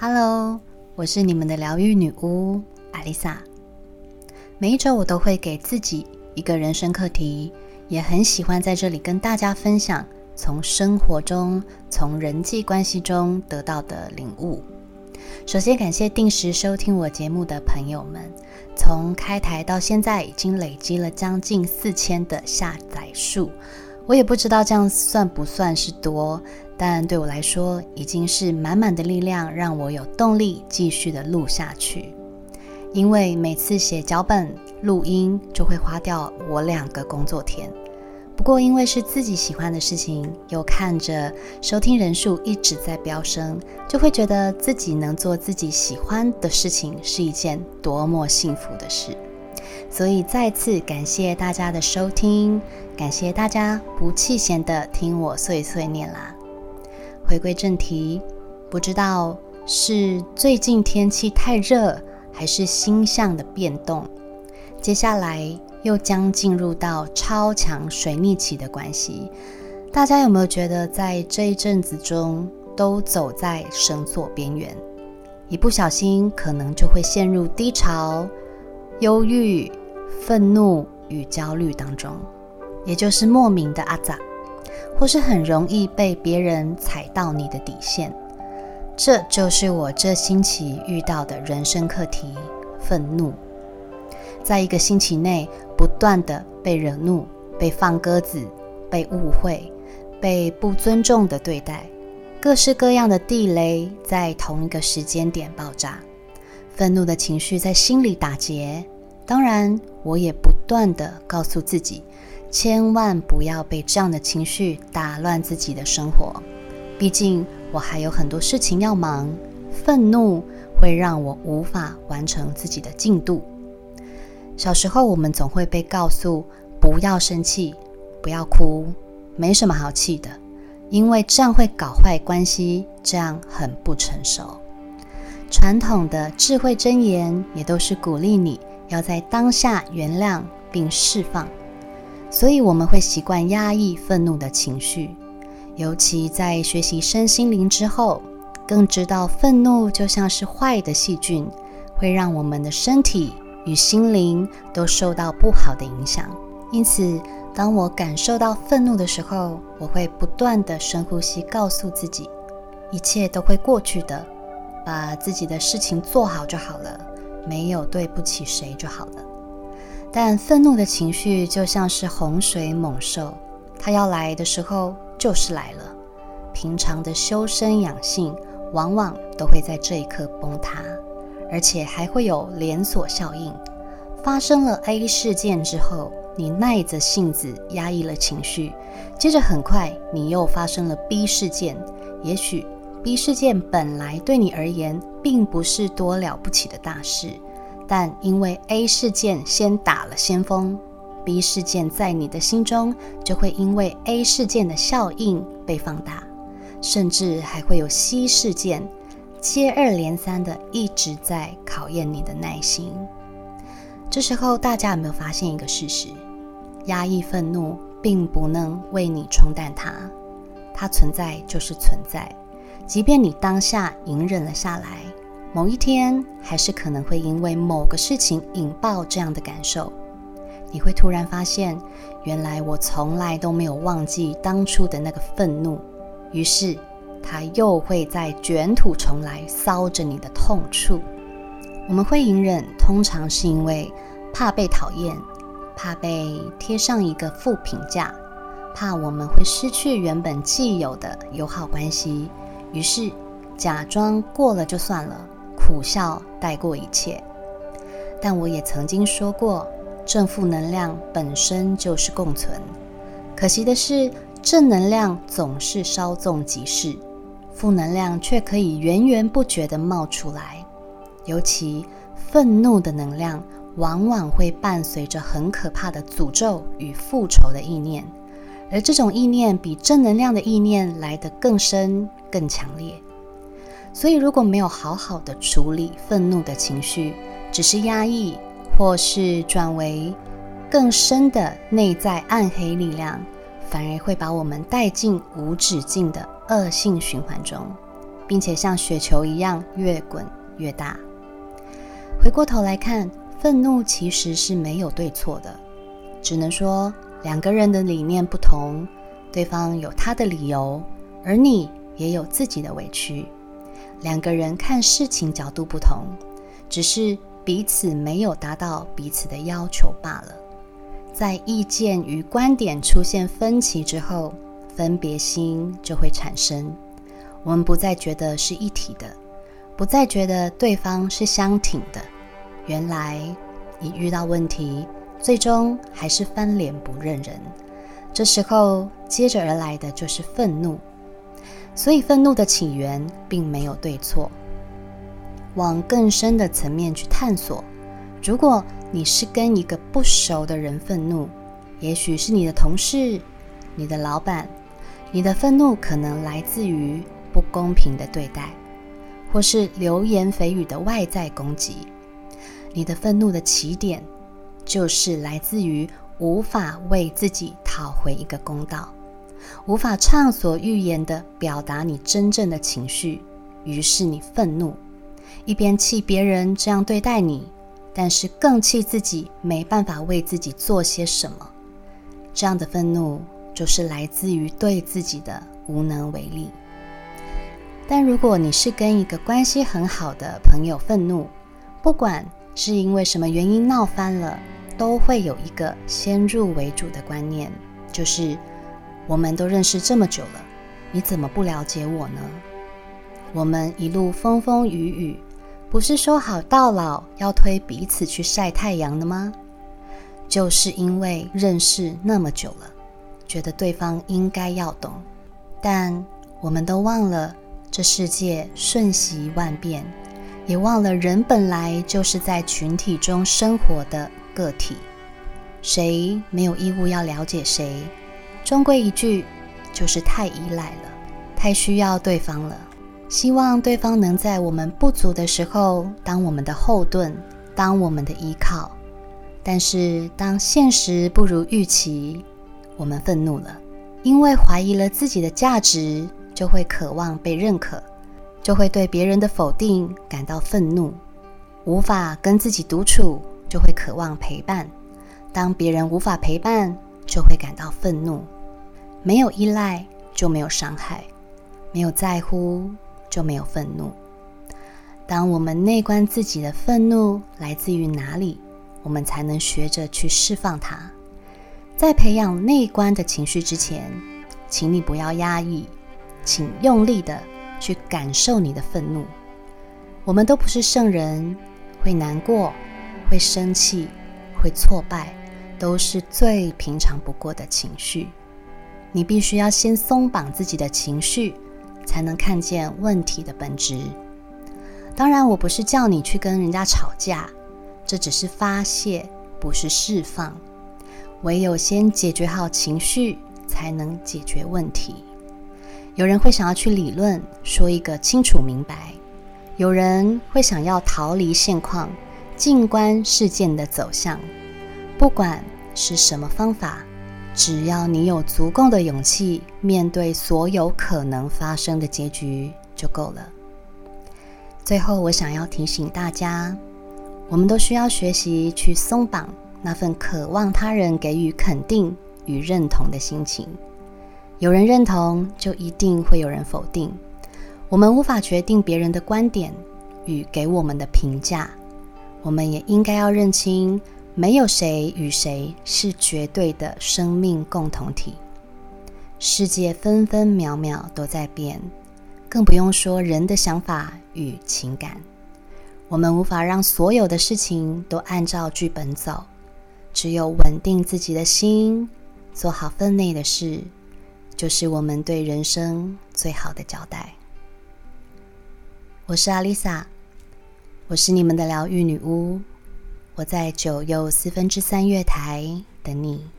Hello，我是你们的疗愈女巫艾丽莎。每一周我都会给自己一个人生课题，也很喜欢在这里跟大家分享从生活中、从人际关系中得到的领悟。首先感谢定时收听我节目的朋友们，从开台到现在已经累积了将近四千的下载数。我也不知道这样算不算是多，但对我来说已经是满满的力量，让我有动力继续的录下去。因为每次写脚本、录音就会花掉我两个工作天。不过因为是自己喜欢的事情，又看着收听人数一直在飙升，就会觉得自己能做自己喜欢的事情是一件多么幸福的事。所以再次感谢大家的收听，感谢大家不弃嫌的听我碎碎念啦。回归正题，不知道是最近天气太热，还是星象的变动，接下来又将进入到超强水逆期的关系。大家有没有觉得在这一阵子中都走在绳索边缘，一不小心可能就会陷入低潮、忧郁。愤怒与焦虑当中，也就是莫名的阿杂，或是很容易被别人踩到你的底线。这就是我这星期遇到的人生课题——愤怒。在一个星期内，不断的被惹怒、被放鸽子、被误会、被不尊重的对待，各式各样的地雷在同一个时间点爆炸，愤怒的情绪在心里打结。当然，我也不断的告诉自己，千万不要被这样的情绪打乱自己的生活。毕竟我还有很多事情要忙，愤怒会让我无法完成自己的进度。小时候，我们总会被告诉不要生气，不要哭，没什么好气的，因为这样会搞坏关系，这样很不成熟。传统的智慧箴言也都是鼓励你。要在当下原谅并释放，所以我们会习惯压抑愤怒的情绪。尤其在学习身心灵之后，更知道愤怒就像是坏的细菌，会让我们的身体与心灵都受到不好的影响。因此，当我感受到愤怒的时候，我会不断的深呼吸，告诉自己，一切都会过去的，把自己的事情做好就好了。没有对不起谁就好了，但愤怒的情绪就像是洪水猛兽，它要来的时候就是来了。平常的修身养性往往都会在这一刻崩塌，而且还会有连锁效应。发生了 A 事件之后，你耐着性子压抑了情绪，接着很快你又发生了 B 事件，也许。B 事件本来对你而言并不是多了不起的大事，但因为 A 事件先打了先锋，B 事件在你的心中就会因为 A 事件的效应被放大，甚至还会有 C 事件接二连三的一直在考验你的耐心。这时候，大家有没有发现一个事实？压抑愤怒并不能为你冲淡它，它存在就是存在。即便你当下隐忍了下来，某一天还是可能会因为某个事情引爆这样的感受。你会突然发现，原来我从来都没有忘记当初的那个愤怒，于是它又会在卷土重来，搔着你的痛处。我们会隐忍，通常是因为怕被讨厌，怕被贴上一个负评价，怕我们会失去原本既有的友好关系。于是，假装过了就算了，苦笑带过一切。但我也曾经说过，正负能量本身就是共存。可惜的是，正能量总是稍纵即逝，负能量却可以源源不绝地冒出来。尤其愤怒的能量，往往会伴随着很可怕的诅咒与复仇的意念。而这种意念比正能量的意念来得更深、更强烈。所以，如果没有好好的处理愤怒的情绪，只是压抑，或是转为更深的内在暗黑力量，反而会把我们带进无止境的恶性循环中。并且像雪球一样越滚越大。回过头来看，愤怒其实是没有对错的，只能说两个人的理念不同，对方有他的理由，而你也有自己的委屈。两个人看事情角度不同，只是彼此没有达到彼此的要求罢了。在意见与观点出现分歧之后，分别心就会产生。我们不再觉得是一体的。不再觉得对方是相挺的，原来一遇到问题，最终还是翻脸不认人。这时候接着而来的就是愤怒，所以愤怒的起源并没有对错。往更深的层面去探索，如果你是跟一个不熟的人愤怒，也许是你的同事、你的老板，你的愤怒可能来自于不公平的对待。或是流言蜚语的外在攻击，你的愤怒的起点就是来自于无法为自己讨回一个公道，无法畅所欲言的表达你真正的情绪，于是你愤怒，一边气别人这样对待你，但是更气自己没办法为自己做些什么。这样的愤怒就是来自于对自己的无能为力。但如果你是跟一个关系很好的朋友愤怒，不管是因为什么原因闹翻了，都会有一个先入为主的观念，就是我们都认识这么久了，你怎么不了解我呢？我们一路风风雨雨，不是说好到老要推彼此去晒太阳的吗？就是因为认识那么久了，觉得对方应该要懂，但我们都忘了。这世界瞬息万变，也忘了人本来就是在群体中生活的个体，谁没有义务要了解谁？终归一句，就是太依赖了，太需要对方了。希望对方能在我们不足的时候当我们的后盾，当我们的依靠。但是当现实不如预期，我们愤怒了，因为怀疑了自己的价值。就会渴望被认可，就会对别人的否定感到愤怒，无法跟自己独处，就会渴望陪伴。当别人无法陪伴，就会感到愤怒。没有依赖就没有伤害，没有在乎就没有愤怒。当我们内观自己的愤怒来自于哪里，我们才能学着去释放它。在培养内观的情绪之前，请你不要压抑。请用力的去感受你的愤怒。我们都不是圣人，会难过，会生气，会挫败，都是最平常不过的情绪。你必须要先松绑自己的情绪，才能看见问题的本质。当然，我不是叫你去跟人家吵架，这只是发泄，不是释放。唯有先解决好情绪，才能解决问题。有人会想要去理论，说一个清楚明白；有人会想要逃离现况，静观事件的走向。不管是什么方法，只要你有足够的勇气面对所有可能发生的结局就够了。最后，我想要提醒大家，我们都需要学习去松绑那份渴望他人给予肯定与认同的心情。有人认同，就一定会有人否定。我们无法决定别人的观点与给我们的评价，我们也应该要认清，没有谁与谁是绝对的生命共同体。世界分分秒秒都在变，更不用说人的想法与情感。我们无法让所有的事情都按照剧本走，只有稳定自己的心，做好分内的事。就是我们对人生最好的交代。我是阿丽萨，我是你们的疗愈女巫，我在九又四分之三月台等你。